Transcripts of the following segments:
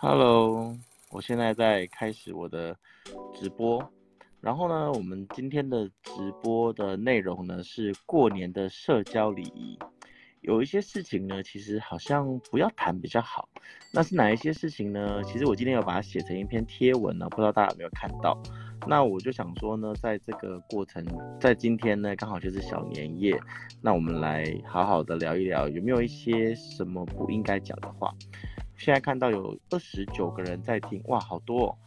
Hello，我现在在开始我的直播。然后呢，我们今天的直播的内容呢是过年的社交礼仪。有一些事情呢，其实好像不要谈比较好。那是哪一些事情呢？其实我今天有把它写成一篇贴文呢，不知道大家有没有看到。那我就想说呢，在这个过程，在今天呢，刚好就是小年夜，那我们来好好的聊一聊，有没有一些什么不应该讲的话？现在看到有二十九个人在听，哇，好多哦。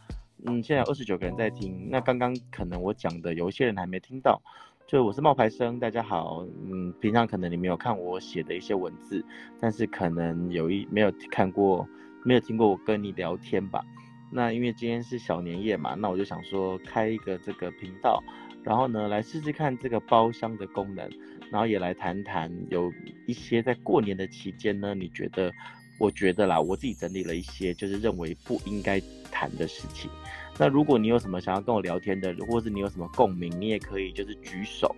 嗯，现在有二十九个人在听。那刚刚可能我讲的有一些人还没听到，就我是冒牌生，大家好。嗯，平常可能你没有看我写的一些文字，但是可能有一没有看过，没有听过我跟你聊天吧。那因为今天是小年夜嘛，那我就想说开一个这个频道，然后呢来试试看这个包厢的功能，然后也来谈谈有一些在过年的期间呢，你觉得？我觉得啦，我自己整理了一些，就是认为不应该谈的事情。那如果你有什么想要跟我聊天的，或是你有什么共鸣，你也可以就是举手，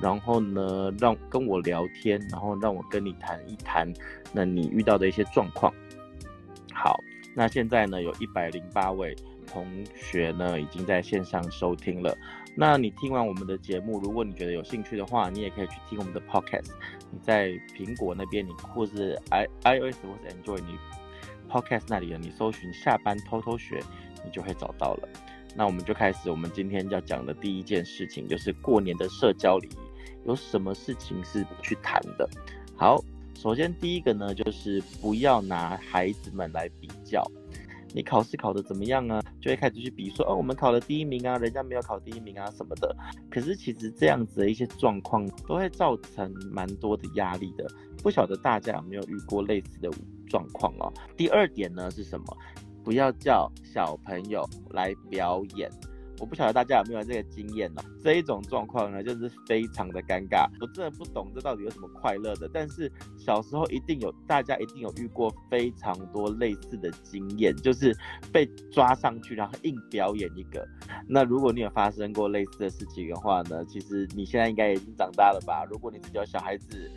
然后呢，让跟我聊天，然后让我跟你谈一谈，那你遇到的一些状况。好，那现在呢，有一百零八位同学呢，已经在线上收听了。那你听完我们的节目，如果你觉得有兴趣的话，你也可以去听我们的 podcast。你在苹果那边，你或是 i iOS 或是 Android，你 podcast 那里的，你搜寻下班偷偷学，你就会找到了。那我们就开始，我们今天要讲的第一件事情，就是过年的社交礼仪，有什么事情是不去谈的？好，首先第一个呢，就是不要拿孩子们来比较。你考试考得怎么样啊？就会开始去比说，哦，我们考了第一名啊，人家没有考第一名啊什么的。可是其实这样子的一些状况都会造成蛮多的压力的。不晓得大家有没有遇过类似的状况哦？第二点呢是什么？不要叫小朋友来表演。我不晓得大家有没有这个经验呢？这一种状况呢，就是非常的尴尬。我真的不懂这到底有什么快乐的，但是小时候一定有，大家一定有遇过非常多类似的经验，就是被抓上去，然后硬表演一个。那如果你有发生过类似的事情的话呢，其实你现在应该已经长大了吧？如果你是叫小孩子，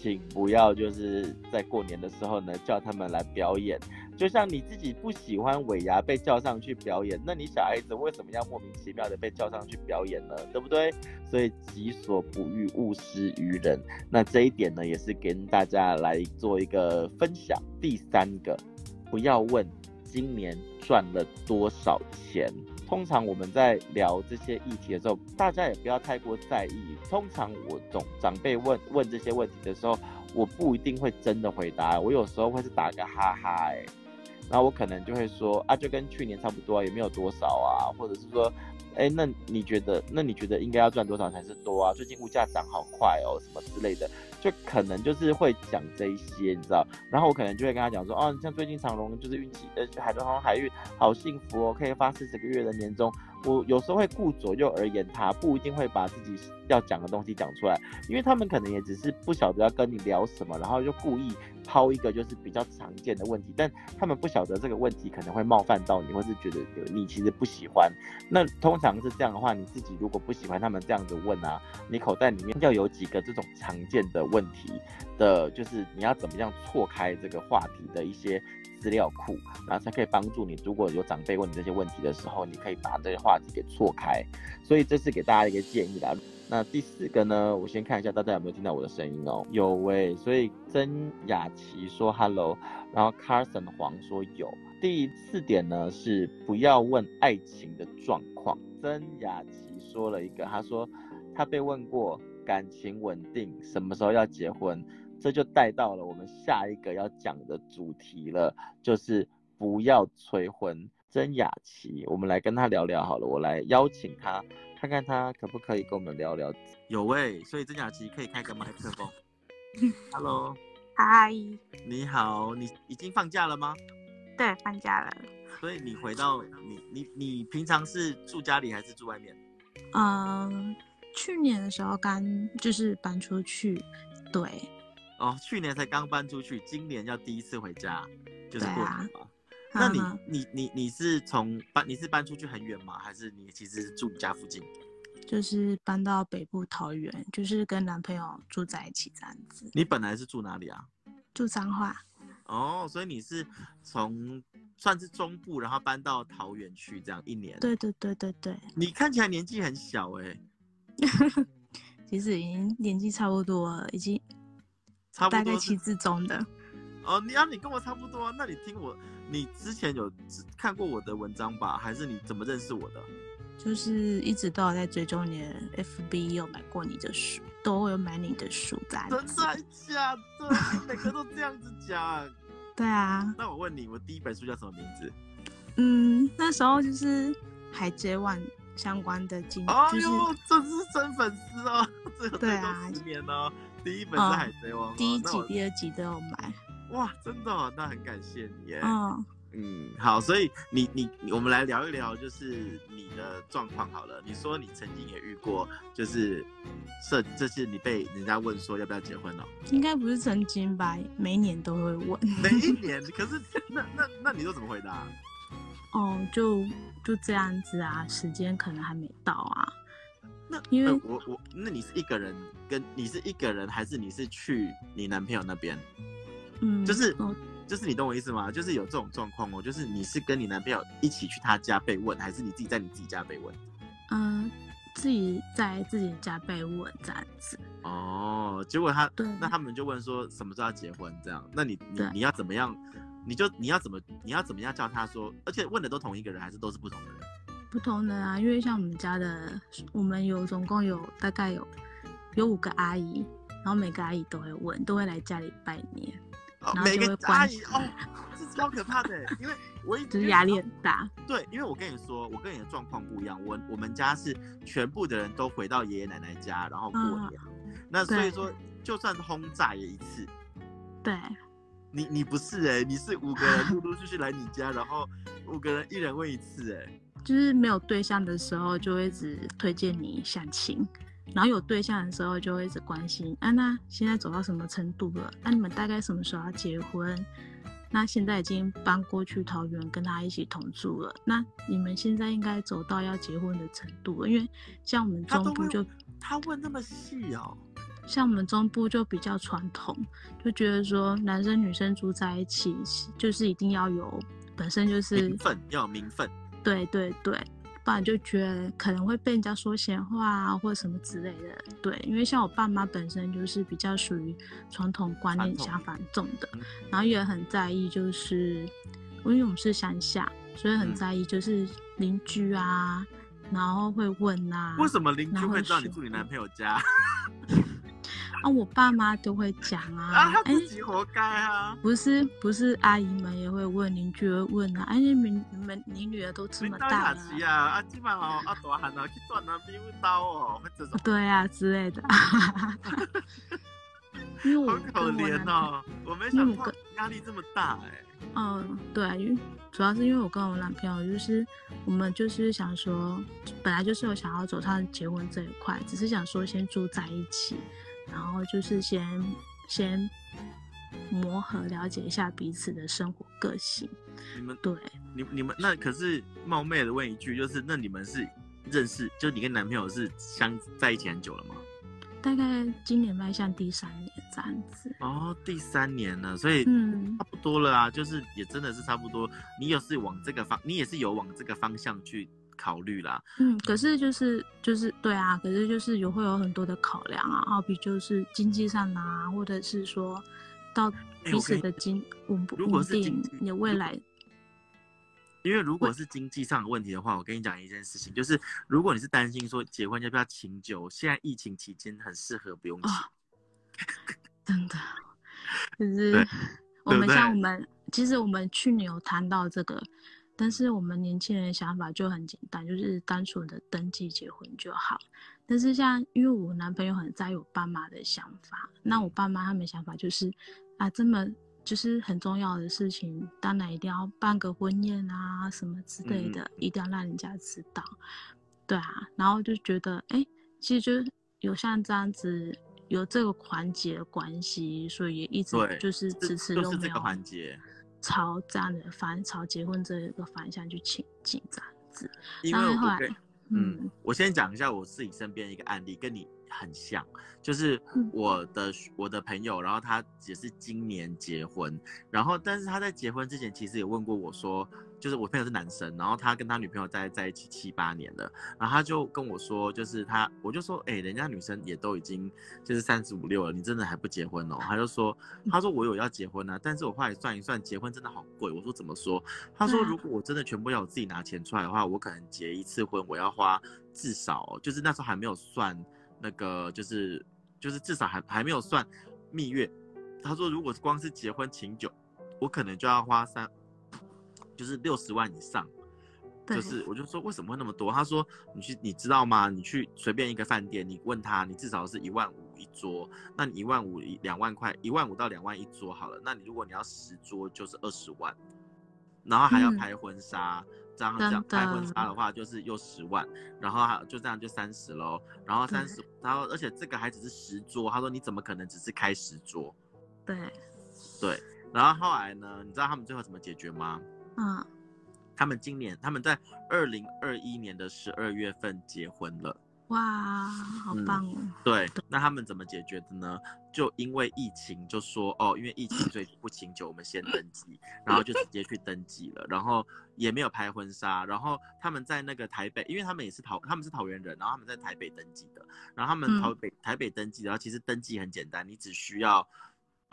请不要就是在过年的时候呢，叫他们来表演。就像你自己不喜欢尾牙被叫上去表演，那你小孩子为什么要莫名其妙的被叫上去表演呢？对不对？所以己所不欲，勿施于人。那这一点呢，也是跟大家来做一个分享。第三个，不要问今年赚了多少钱。通常我们在聊这些议题的时候，大家也不要太过在意。通常我总长辈问问这些问题的时候，我不一定会真的回答，我有时候会是打个哈哈，欸。然那我可能就会说啊，就跟去年差不多啊，也没有多少啊，或者是说，哎，那你觉得，那你觉得应该要赚多少才是多啊？最近物价涨好快哦，什么之类的，就可能就是会讲这一些，你知道？然后我可能就会跟他讲说，哦，像最近长隆就是运气，呃，海航海运好幸福哦，可以发四十个月的年终。我有时候会顾左右而言他，不一定会把自己要讲的东西讲出来，因为他们可能也只是不晓得要跟你聊什么，然后就故意抛一个就是比较常见的问题，但他们不晓得这个问题可能会冒犯到你，或是觉得你其实不喜欢。那通常是这样的话，你自己如果不喜欢他们这样子问啊，你口袋里面要有几个这种常见的问题的，就是你要怎么样错开这个话题的一些。资料库，然后才可以帮助你。如果有长辈问你这些问题的时候，你可以把这些话题给错开。所以这是给大家一个建议啦。那第四个呢，我先看一下大家有没有听到我的声音哦。有喂，所以曾雅琪说 hello，然后 Carson 黄说有。第四点呢是不要问爱情的状况。曾雅琪说了一个，他说他被问过感情稳定，什么时候要结婚。这就带到了我们下一个要讲的主题了，就是不要催婚。曾雅琪，我们来跟他聊聊好了，我来邀请他，看看他可不可以跟我们聊聊。有喂，所以曾雅琪可以开个麦克风。Hello，嗨，你好，你已经放假了吗？对，放假了。所以你回到你你你平常是住家里还是住外面？嗯，去年的时候刚就是搬出去，对。哦，去年才刚搬出去，今年要第一次回家，就是过年嘛。啊、那你、嗯、你你你是从搬你是搬出去很远吗？还是你其实住你家附近？就是搬到北部桃园，就是跟男朋友住在一起这样子。你本来是住哪里啊？住彰化。哦，所以你是从算是中部，然后搬到桃园去，这样一年。对对对对对。你看起来年纪很小哎、欸。其实已经年纪差不多了，已经大概七字中的。哦，你啊，你跟我差不多啊。那你听我，你之前有看过我的文章吧？还是你怎么认识我的？就是一直都有在追踪你的 FB，有买过你的书，都有买你的书在。真的 假的？每个都这样子讲。对啊。那我问你，我第一本书叫什么名字？嗯，那时候就是海贼王相关的经历。哎呦，就是、这是真粉丝哦！对啊，十年哦。第一本是海贼王、哦，第一集、第二集都有买。哇，真的、哦，那很感谢你耶。嗯。嗯，好，所以你你我们来聊一聊，就是你的状况好了。你说你曾经也遇过，就是这这是你被人家问说要不要结婚哦？应该不是曾经吧？每一年都会问。每一 年？可是那那那你都怎么回答？哦，就就这样子啊，时间可能还没到啊。那因为、呃、我我那你是一个人跟你是一个人，还是你是去你男朋友那边？嗯，就是。哦就是你懂我意思吗？就是有这种状况哦，就是你是跟你男朋友一起去他家被问，还是你自己在你自己家被问？嗯，自己在自己家被问这样子。哦，结果他对，那他们就问说什么时候要结婚这样？那你你你要怎么样？你就你要怎么你要怎么样叫他说？而且问的都同一个人，还是都是不同的人？不同人啊，因为像我们家的，我们有总共有大概有有五个阿姨，然后每个阿姨都会问，都会来家里拜年。每个阿姨哦，是超可怕的，因为我一直压力很大。对，因为我跟你说，我跟你的状况不一样。我我们家是全部的人都回到爷爷奶奶家，然后过年。嗯、那所以说，就算轰炸也一次。对。你你不是哎、欸，你是五个人陆陆续续来你家，然后五个人一人问一次哎、欸。就是没有对象的时候，就会一直推荐你相亲。然后有对象的时候，就会一直关心啊，那现在走到什么程度了？那你们大概什么时候要结婚？那现在已经搬过去桃园跟他一起同住了。那你们现在应该走到要结婚的程度了，因为像我们中部就他问那么细哦，像我们中部就比较传统，就觉得说男生女生住在一起就是一定要有本身就是名分，要有名分，对对对。不然就觉得可能会被人家说闲话啊，或者什么之类的。对，因为像我爸妈本身就是比较属于传统观念想法重的，然后也很在意，就是因为我们是乡下，所以很在意就是邻居啊，然后会问啊。为什么邻居会知道你住你男朋友家？啊，我爸妈都会讲啊，啊，他自己活该啊！欸、不是不是，阿姨们也会问，邻居会问啊，哎，你们你们你女儿都这么大了，啊，啊，今晚哦，啊大汉啊去断男朋友刀哦，这种对啊之类的，因为我好可怜哦，我没想到压力这么大哎，欸。嗯，对，因为主要是因为我跟我男朋友就是我们就是想说，本来就是有想要走上结婚这一块，只是想说先住在一起。然后就是先先磨合，了解一下彼此的生活个性。你们对，你你们那可是冒昧的问一句，就是那你们是认识，就你跟男朋友是相在一起很久了吗？大概今年迈向第三年这样子。哦，第三年了，所以嗯，差不多了啊，就是也真的是差不多。你也是往这个方，你也是有往这个方向去。考虑啦，嗯，可是就是就是对啊，可是就是有会有很多的考量啊，好比就是经济上啊，或者是说到彼此的经稳不稳定，你的未来。因为如果是经济上的问题的话，我跟你讲一件事情，就是如果你是担心说结婚要不要请酒，现在疫情期间很适合不用请，哦、真的，就是我们像我们，其实我们去年有谈到这个。但是我们年轻人的想法就很简单，就是单纯的登记结婚就好。但是像因为我男朋友很在意我爸妈的想法，那我爸妈他们想法就是啊，这么就是很重要的事情，当然一定要办个婚宴啊什么之类的，嗯、一定要让人家知道。对啊，然后就觉得哎，其实就有像这样子有这个环节的关系，所以也一直就是迟迟都没有。朝这样的方朝结婚这个方向去前进，这样子。因为后来，嗯，我先讲一下我自己身边一个案例，跟你很像，就是我的我的朋友，然后他也是今年结婚，然后但是他在结婚之前其实也问过我说。就是我朋友是男生，然后他跟他女朋友在在一起七八年了，然后他就跟我说，就是他，我就说，哎、欸，人家女生也都已经就是三十五六了，你真的还不结婚哦？他就说，他说我有要结婚啊，但是我后来算一算，结婚真的好贵。我说怎么说？他说如果我真的全部要我自己拿钱出来的话，我可能结一次婚，我要花至少就是那时候还没有算那个，就是就是至少还还没有算蜜月。他说如果光是结婚请酒，我可能就要花三。就是六十万以上，就是我就说为什么会那么多？他说你去你知道吗？你去随便一个饭店，你问他，你至少是一万五一桌，那你一万五一两万块，一万五到两万一桌好了。那你如果你要十桌，就是二十万，然后还要拍婚纱，嗯、这样这样拍婚纱的话就是又十万，然后还就这样就三十喽，然后三十，然后而且这个还只是十桌，他说你怎么可能只是开十桌？对，对，然后后来呢？你知道他们最后怎么解决吗？嗯，他们今年他们在二零二一年的十二月份结婚了。哇，好棒哦！嗯，对，那他们怎么解决的呢？就因为疫情，就说哦，因为疫情所以不请酒，我们先登记，然后就直接去登记了，然后也没有拍婚纱，然后他们在那个台北，因为他们也是桃，他们是桃园人，然后他们在台北登记的，然后他们台北、嗯、台北登记，然后其实登记很简单，你只需要。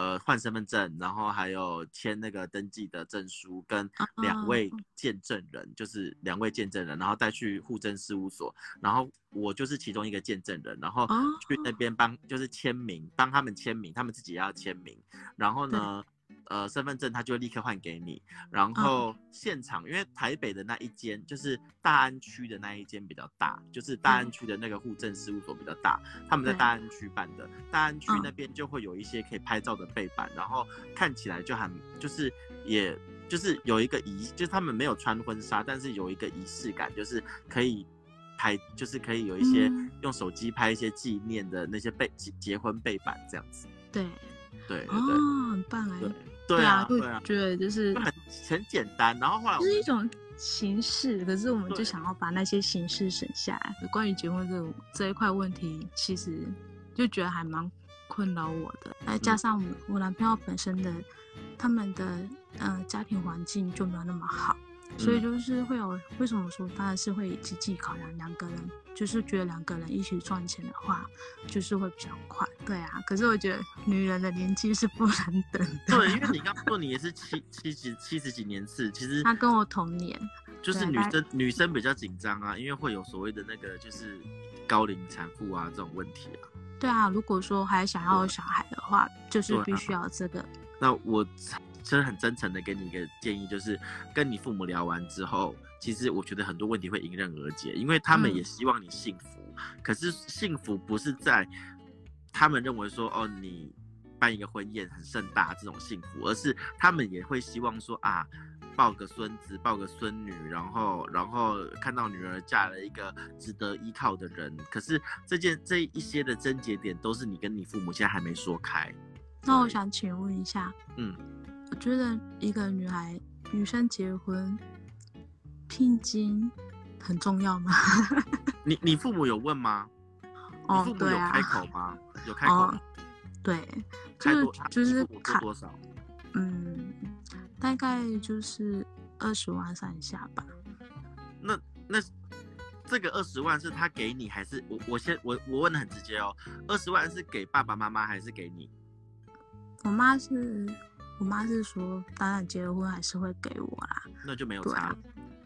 呃，换身份证，然后还有签那个登记的证书，跟两位见证人，oh. 就是两位见证人，然后带去户政事务所，然后我就是其中一个见证人，然后去那边帮，就是签名，帮他们签名，他们自己也要签名，然后呢。呃，身份证他就会立刻换给你，然后现场，因为台北的那一间就是大安区的那一间比较大，就是大安区的那个户政事务所比较大，他们在大安区办的，大安区那边就会有一些可以拍照的背板，然后看起来就很就是也就是有一个仪，就是他们没有穿婚纱，但是有一个仪式感，就是可以拍，就是可以有一些用手机拍一些纪念的那些背结结婚背板这样子，对对。哦，很棒哎。对啊，对啊，对，就是很很简单，然后后来就是一种形式，可是我们就想要把那些形式省下来。关于结婚这这一块问题，其实就觉得还蛮困扰我的。再加上我男朋友本身的他们的呃家庭环境就没有那么好，所以就是会有为什么说当然是会积极考量两个人。就是觉得两个人一起赚钱的话，就是会比较快。对啊，可是我觉得女人的年纪是不能等的。对，因为你刚说你也是七七几七十几年次，其实他跟我同年，就是女生女生比较紧张啊，因为会有所谓的那个就是高龄产妇啊这种问题啊。对啊，如果说还想要小孩的话，就是必须要这个。那我其实很真诚的给你一个建议，就是跟你父母聊完之后。其实我觉得很多问题会迎刃而解，因为他们也希望你幸福。嗯、可是幸福不是在他们认为说哦，你办一个婚宴很盛大这种幸福，而是他们也会希望说啊，抱个孙子，抱个孙女，然后然后看到女儿嫁了一个值得依靠的人。可是这件这一些的症结点都是你跟你父母现在还没说开。那我想请问一下，嗯，我觉得一个女孩女生结婚。聘金很重要吗？你你父母有问吗？哦，你父母有开口吗？啊、有开口、哦。对，就是就是开多少？嗯，大概就是二十万上下吧。那那这个二十万是他给你，还是我我先我我问的很直接哦？二十万是给爸爸妈妈还是给你？我妈是，我妈是说，当然结了婚还是会给我啦。那就没有差了。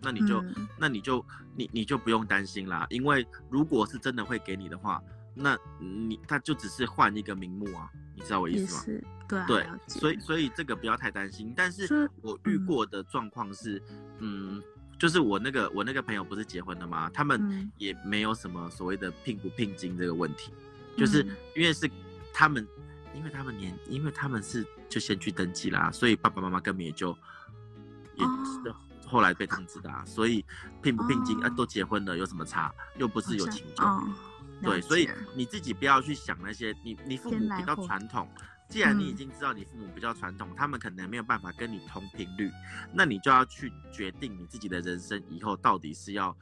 那你就，嗯、那你就，你你就不用担心啦，因为如果是真的会给你的话，那你他就只是换一个名目啊，你知道我意思吗？是对、啊、对，所以所以这个不要太担心。但是我遇过的状况是，嗯，嗯，就是我那个我那个朋友不是结婚了吗？他们也没有什么所谓的聘不聘金这个问题，嗯、就是因为是他们，因为他们年，因为他们是就先去登记啦，所以爸爸妈妈根本也就也。哦后来被通知的啊，所以聘不聘金啊，都结婚了，有什么差？又不是有请求。对，所以你自己不要去想那些，你你父母比较传统，既然你已经知道你父母比较传统，他们可能没有办法跟你同频率，那你就要去决定你自己的人生以后到底是要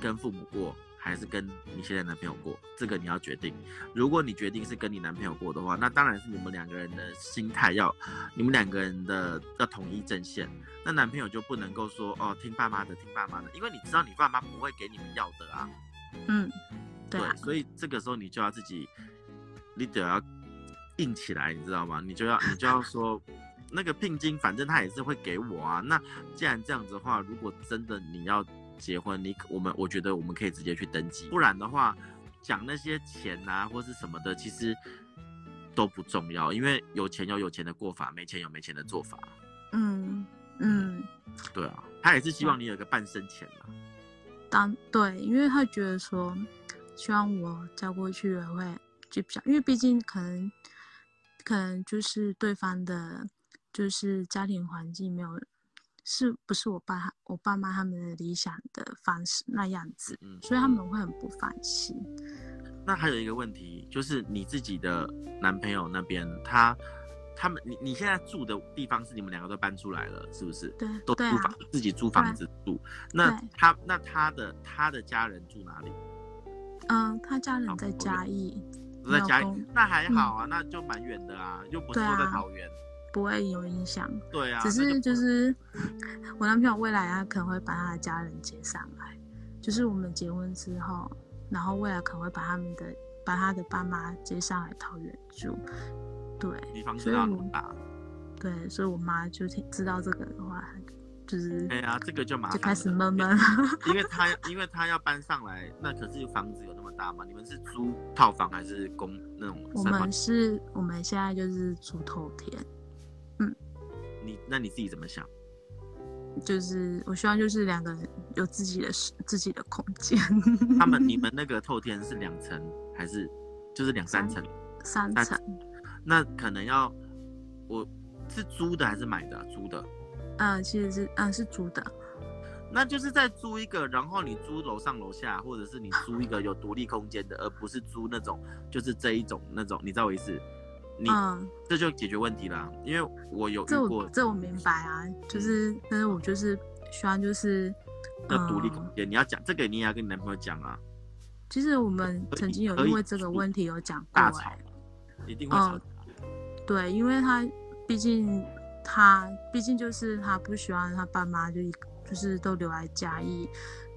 跟父母过，还是跟你现在男朋友过？这个你要决定。如果你决定是跟你男朋友过的话，那当然是你们两个人的心态要，你们两个人的要统一阵线。那男朋友就不能够说哦，听爸妈的，听爸妈的，因为你知道你爸妈不会给你们要的啊。嗯，对，对，所以这个时候你就要自己，你得要硬起来，你知道吗？你就要你就要说，那个聘金反正他也是会给我啊。那既然这样子的话，如果真的你要。结婚，你我们我觉得我们可以直接去登记，不然的话，讲那些钱啊或是什么的，其实都不重要，因为有钱有有钱的过法，没钱有没钱的做法。嗯嗯，对啊，他也是希望你有个半生钱嘛。当对，因为他觉得说，希望我嫁过去也会就比较，因为毕竟可能可能就是对方的，就是家庭环境没有。是不是我爸我爸妈他们的理想的方式那样子，嗯，所以他们会很不放心。那还有一个问题，就是你自己的男朋友那边，他他们你你现在住的地方是你们两个都搬出来了，是不是？对，都租房，啊，自己租房子住。那他那他的他的家人住哪里？嗯，他家人在嘉义，在嘉义，那还好啊，嗯，那就蛮远的啊，又不是说在桃园。不会有影响，对啊，只是就是我男朋友未来他可能会把他的家人接上来，就是我们结婚之后，然后未来可能会把他们的把他的爸妈接上来桃园住，对，所以我对，所以我妈就听知道这个的话，就是哎呀，这个就麻烦，就开始闷闷，因为 他因为他要搬上来，那可是房子有那么大吗？你们是租套房还是公那种？我们是我们现在就是租透天。嗯，你那你自己怎么想？就是我希望就是两个人有自己的自己的空间。他们你们那个透天是两层还是就是两三层？三层。那可能要我是租的还是买的？租的。嗯，其实是嗯是租的。那就是再租一个，然后你租楼上楼下，或者是你租一个有独立空间的，而不是租那种就是这一种那种，你知道我意思？你嗯，这就解决问题了，因为我有遇过，这我这我明白啊，就是，但是我就是希望就是要独立空间，嗯，你要讲这个，你也要跟你男朋友讲啊。其实我们曾经有因为这个问题有讲过，一定会吵，嗯。对，因为他毕竟他毕竟就是他不喜欢他爸妈就就是都留在家义，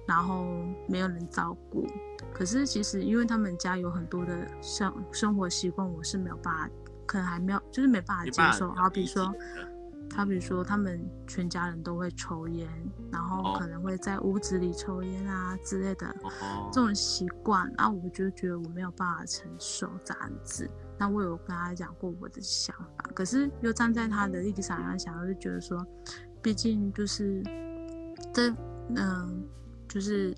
然后没有人照顾。可是其实因为他们家有很多的生生活习惯，我是没有办法。可能还没有，就是没办法接受。好比说，好比说，他们全家人都会抽烟，然后可能会在屋子里抽烟啊之类的，这种习惯，然后我就觉得我没有办法承受这样子。那我有跟他讲过我的想法，可是又站在他的立场上想，我就觉得说，毕竟就是这，嗯，就是。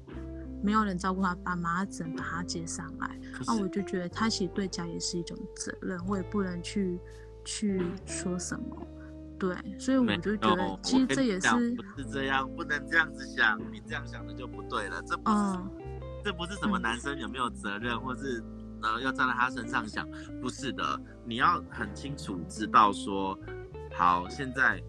没有人照顾他爸妈，只能把他接上来。那我就觉得他其实对家也是一种责任，我也不能去去说什么。对，所以我就觉得其实这也是不是这样，不能这样子想。你这样想的就不对了。这不是、嗯、这不是什么男生有没有责任，嗯、或是呃要站在他身上想，不是的。你要很清楚知道说，好，现在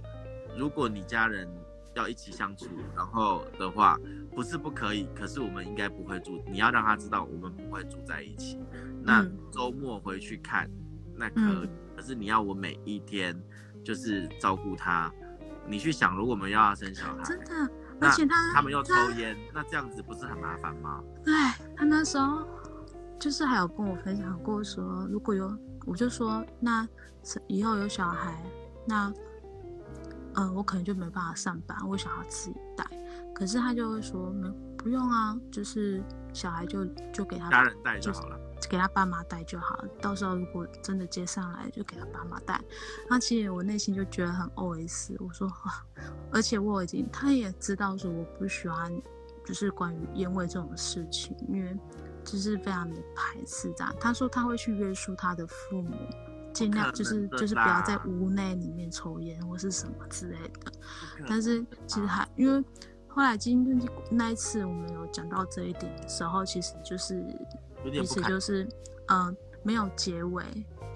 如果你家人。要一起相处，然后的话不是不可以，可是我们应该不会住。你要让他知道我们不会住在一起。那周末回去看，那可以。嗯、可是你要我每一天就是照顾他，你去想，如果我们要他生小孩，真的，而且他他们又抽烟，那这样子不是很麻烦吗？对，他那时候就是还有跟我分享过说，如果有我就说，那以后有小孩，那。嗯、呃，我可能就没办法上班，我想要自己带。可是他就会说，没不用啊，就是小孩就就给他家人带就好了，就给他爸妈带就好了。到时候如果真的接上来，就给他爸妈带。那其实我内心就觉得很 OS，我说，而且我已经他也知道说我不喜欢，就是关于烟味这种事情，因为就是非常的排斥这样。他说他会去约束他的父母。尽量就是就是不要在屋内里面抽烟或是什么之类的，但是其实还因为后来今天那一次我们有讲到这一点的时候，其实就是彼此就是嗯、呃、没有结尾，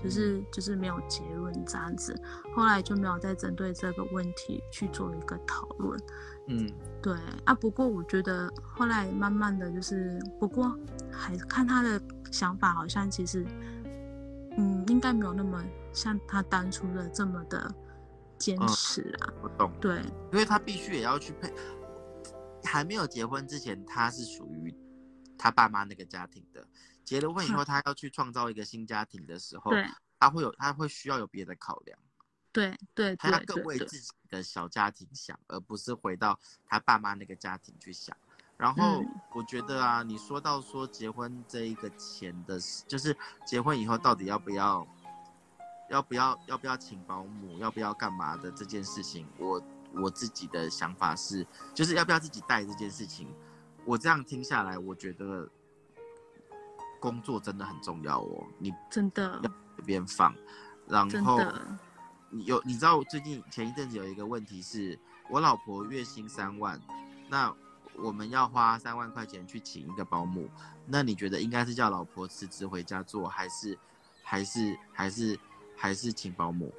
就是就是没有结论这样子，后来就没有再针对这个问题去做一个讨论。嗯，对啊，不过我觉得后来慢慢的就是，不过还看他的想法，好像其实，嗯，应该没有那么像他当初的这么的坚持啊。我懂。对，因为他必须也要去配，还没有结婚之前，他是属于他爸妈那个家庭的。结了婚以后，他要去创造一个新家庭的时候，他会有，他会需要有别的考量，对对，他要更为自己的小家庭想，而不是回到他爸妈那个家庭去想。然后我觉得啊，你说到说结婚这一个钱的事，就是结婚以后到底要不要，要不要要不要请保姆，要不要干嘛的这件事情，我我自己的想法是，就是要不要自己带这件事情，我这样听下来，我觉得。工作真的很重要哦，你真的要一边放，然后你有你知道最近前一阵子有一个问题是，我老婆月薪三万，那我们要花三万块钱去请一个保姆，那你觉得应该是叫老婆辞职回家做，还是还是还是还是请保姆？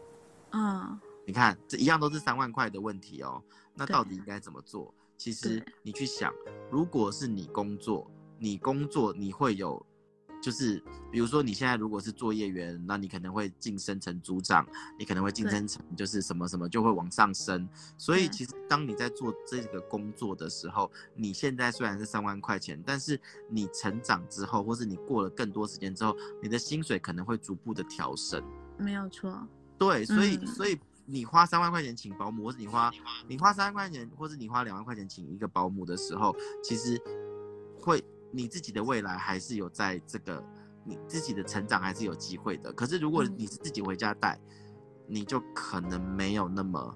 嗯，你看这一样都是三万块的问题哦，那到底应该怎么做？其实你去想，如果是你工作，你工作你会有。就是，比如说你现在如果是作业员，那你可能会晋升成组长，你可能会晋升成就是什么什么就会往上升。所以其实当你在做这个工作的时候，你现在虽然是三万块钱，但是你成长之后，或是你过了更多时间之后，你的薪水可能会逐步的调升。没有错。对，所以、嗯、所以你花三万块钱请保姆，或是你花你花三万块钱，或是你花两万块钱请一个保姆的时候，其实会。你自己的未来还是有在这个，你自己的成长还是有机会的。可是如果你是自己回家带，你就可能没有那么，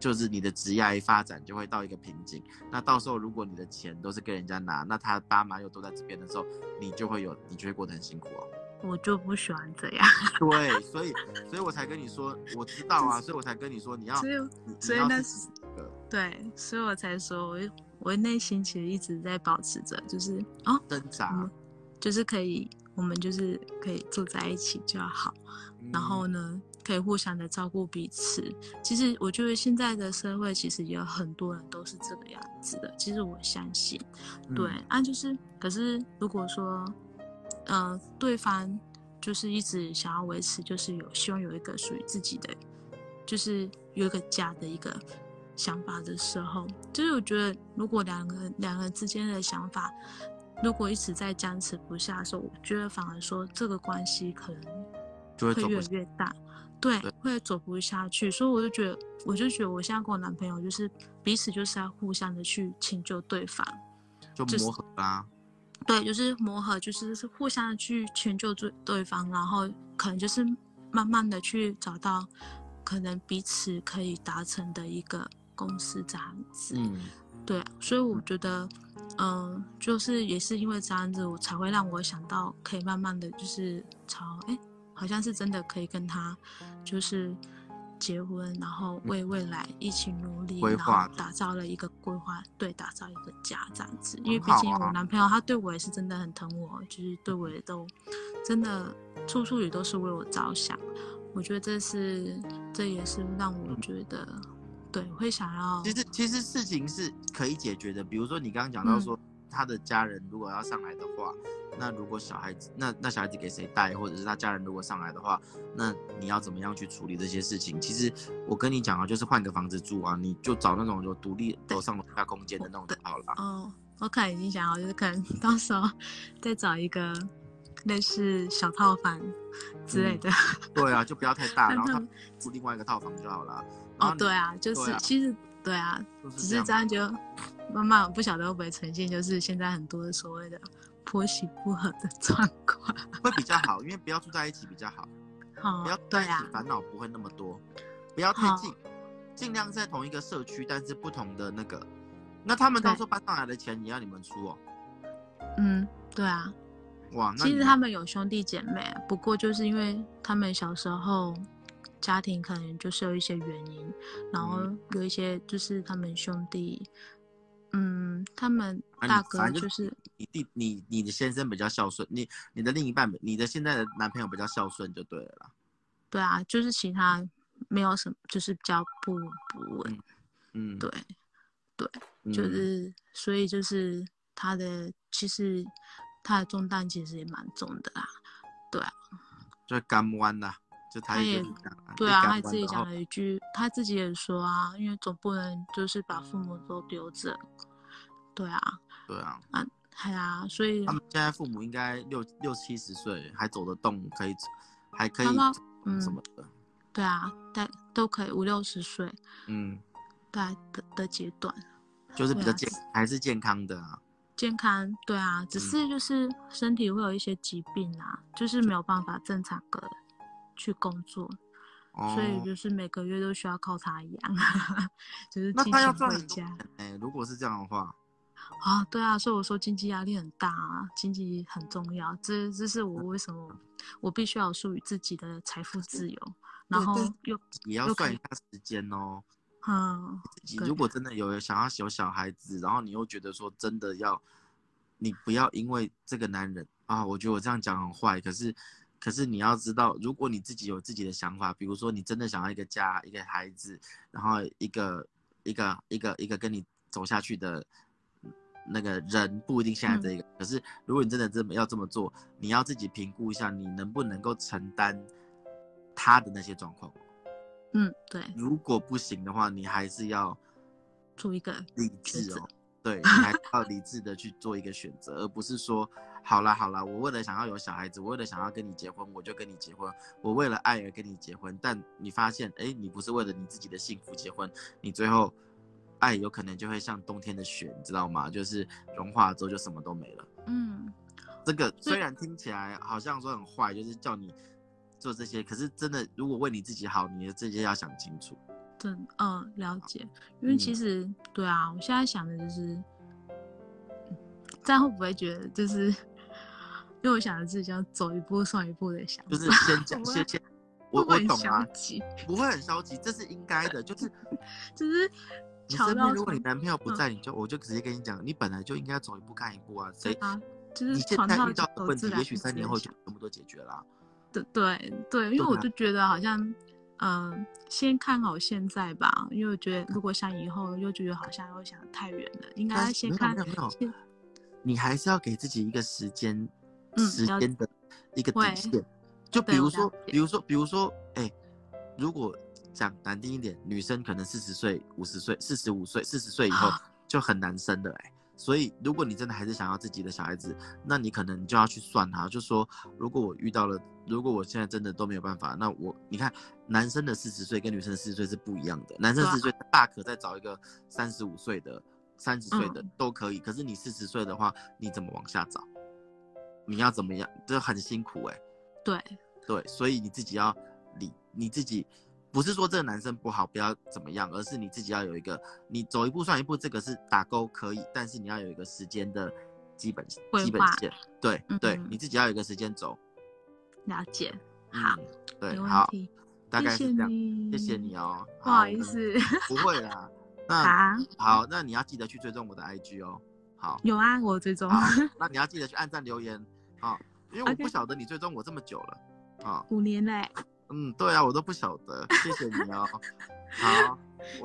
就是你的职业发展就会到一个瓶颈。那到时候如果你的钱都是跟人家拿，那他爸妈又都在这边的时候，你就会有，你就会过得很辛苦哦。我就不喜欢这样。对，所以，所以我才跟你说，我知道啊，所以我才跟你说，你要，所以，所以那是，对，所以我才说我。我内心其实一直在保持着，就是哦，挣扎，就是可以，我们就是可以住在一起就好，嗯、然后呢，可以互相的照顾彼此。其实我觉得现在的社会其实也有很多人都是这个样子的。其实我相信，对，嗯、啊，就是，可是如果说，呃，对方就是一直想要维持，就是有希望有一个属于自己的，就是有一个家的一个。想法的时候，就是我觉得，如果两个两个人之间的想法，如果一直在僵持不下的时候，我觉得反而说这个关系可能会越来越大，对，会走不下去。所以我就觉得，我就觉得我现在跟我男朋友就是彼此就是要互相的去迁就对方，就磨合吧。对，就是磨合，就是是互相去迁就对对方，然后可能就是慢慢的去找到可能彼此可以达成的一个。公司这样子，嗯，对，所以我觉得，嗯、呃，就是也是因为这样子，我才会让我想到可以慢慢的就是朝，哎，好像是真的可以跟他，就是结婚，然后为未来一起努力，规划，然后打造了一个规划，对，打造一个家这样子。因为毕竟我男朋友他对我也是真的很疼我，就是对我也都真的处处也都是为我着想。我觉得这是，这也是让我觉得。对，会想要。其实其实事情是可以解决的，比如说你刚刚讲到说，他的家人如果要上来的话，嗯、那如果小孩子，那那小孩子给谁带，或者是他家人如果上来的话，那你要怎么样去处理这些事情？其实我跟你讲啊，就是换个房子住啊，你就找那种有独立楼上楼下空间的那种就好了。哦，我可能已经想好，就是可能 到时候再找一个类似小套房之类的。嗯、对啊，就不要太大，然后他住另外一个套房就好了。哦，对啊，就是、啊、其实对啊，只是这样就慢慢不晓得会不会呈现，就是现在很多所谓的婆媳不和的状况，会比较好，因为不要住在一起比较好，不要在一起烦恼不会那么多，不要太近，尽量在同一个社区，但是不同的那个，那他们到时候搬上来的钱也要你们出哦。嗯，对啊，哇，其实他们有兄弟姐妹，不过就是因为他们小时候。家庭可能就是有一些原因，然后有一些就是他们兄弟，他们大哥就是你弟，你你的先生比较孝顺，你你的另一半，你的现在的男朋友比较孝顺就对了啦。对啊，就是其他没有什么，就是比较不不稳。嗯，对对，就是、嗯、所以就是他的其实他的重担其实也蛮重的啦。对啊，就干弯啦。他也对啊，他自己讲了一句，他自己也说啊，因为总不能就是把父母都丢着，对啊，对啊，啊，对啊，所以他们现在父母应该六六七十岁，还走得动，可以，还可以，嗯，什么的，对啊，但都可以五六十岁，嗯，对的的阶段，就是比较健，还是健康的啊，健康，对啊，只是就是身体会有一些疾病啊，就是没有办法正常的。去工作，所以就是每个月都需要靠他养，就是那他要赚钱。哎，如果是这样的话，啊，对啊，所以我说经济压力很大啊，经济很重要。这这是我为什么我必须要属于自己的财富自由，然后又也要算一下时间哦。嗯，如果真的有想要有小孩子，然后你又觉得说真的要，你不要因为这个男人啊，我觉得我这样讲很坏，可是。可是你要知道，如果你自己有自己的想法，比如说你真的想要一个家、一个孩子，然后一个一个一个一个跟你走下去的那个人，不一定现在这个。嗯、可是如果你真的这么要这么做，你要自己评估一下，你能不能够承担他的那些状况。嗯，对。如果不行的话，你还是要做一个理智哦。对，你还要理智的去做一个选择，而不是说，好啦好啦，我为了想要有小孩子，我为了想要跟你结婚，我就跟你结婚，我为了爱而跟你结婚。但你发现，哎，你不是为了你自己的幸福结婚，你最后爱有可能就会像冬天的雪，你知道吗？就是融化之后就什么都没了。嗯，这个虽然听起来好像说很坏，就是叫你做这些，可是真的，如果为你自己好，你的这些要想清楚。嗯，了解。因为其实，嗯、对啊，我现在想的就是，这样会不会觉得就是，因为我想的是要走一步算一步的想，就是先讲，先先，我我懂啊，不会很消极，这是应该的，就是 就是，你身边如果你男朋友不在，嗯、你就我就直接跟你讲，你本来就应该走一步看一步啊，谁啊，就是你现在遇到的问题，也许三年后就全部都解决了、啊。对对对，因为我就觉得好像。嗯，先看好现在吧，因为我觉得如果想以后，又觉得好像又想太远了，应该先看。没有没有，没有，你还是要给自己一个时间，嗯、时间的一个底线。就比如说，比如说，比如说，哎、欸，如果讲难听一点，女生可能四十岁、五十岁、四十五岁、四十岁以后就很难生的、欸，哎。所以，如果你真的还是想要自己的小孩子，那你可能就要去算哈，就说如果我遇到了，如果我现在真的都没有办法，那我你看，男生的四十岁跟女生的四十岁是不一样的，男生四十岁大可再找一个三十五岁的、三十岁的都可以，可是你四十岁的话，你怎么往下找？你要怎么样？这很辛苦哎、欸。对对，所以你自己要理你自己。不是说这个男生不好，不要怎么样，而是你自己要有一个，你走一步算一步，这个是打勾可以，但是你要有一个时间的基本基本线，对、嗯、对，你自己要有一个时间走。了解，好，嗯、对，好，大概是这样，谢谢你哦，不好意思，不会啦，那好，那你要记得去追踪我的 IG 哦，好，有啊，我追踪，那你要记得去按赞留言，好，因为我不晓得你追踪我这么久了，啊，五年嘞。嗯，对啊，我都不晓得，谢谢你哦。好，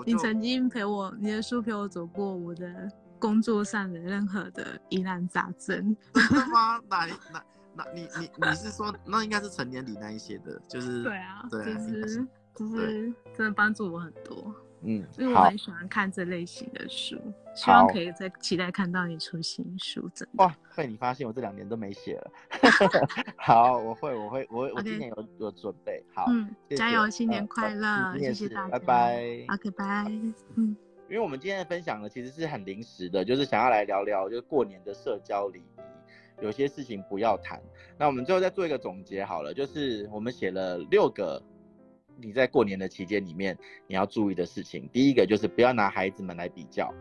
你曾经陪我，你的书陪我走过我的工作上的任何的疑难杂症。真的吗？那那那你你你是说，那应该是成年礼那一些的，就是对啊，对啊，就是就是真的帮助我很多。嗯，因为我很喜欢看这类型的书，希望可以再期待看到你出新书。真的哇，被你发现我这两年都没写了。好，我会，我会，我我今年有有准备。好，嗯，加油，新年快乐，呃、谢谢大家，拜拜。OK，拜。嗯，因为我们今天的分享呢，其实是很临时的，就是想要来聊聊，就是过年的社交礼仪，有些事情不要谈。那我们最后再做一个总结好了，就是我们写了六个。你在过年的期间里面，你要注意的事情，第一个就是不要拿孩子们来比较，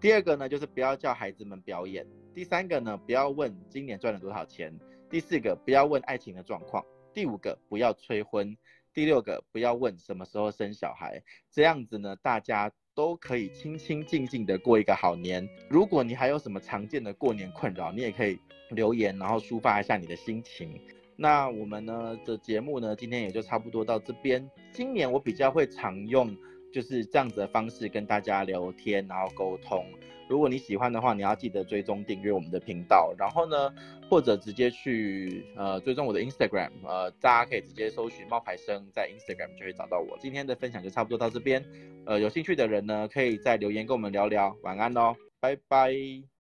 第二个呢就是不要叫孩子们表演，第三个呢不要问今年赚了多少钱，第四个不要问爱情的状况，第五个不要催婚，第六个不要问什么时候生小孩，这样子呢大家都可以清清静静的过一个好年。如果你还有什么常见的过年困扰，你也可以留言，然后抒发一下你的心情。那我们呢的节目呢，今天也就差不多到这边。今年我比较会常用就是这样子的方式跟大家聊天，然后沟通。如果你喜欢的话，你要记得追踪订阅我们的频道，然后呢，或者直接去呃追踪我的 Instagram，呃，大家可以直接搜寻冒牌生，在 Instagram 就会找到我。今天的分享就差不多到这边，呃，有兴趣的人呢，可以在留言跟我们聊聊。晚安喽，拜拜。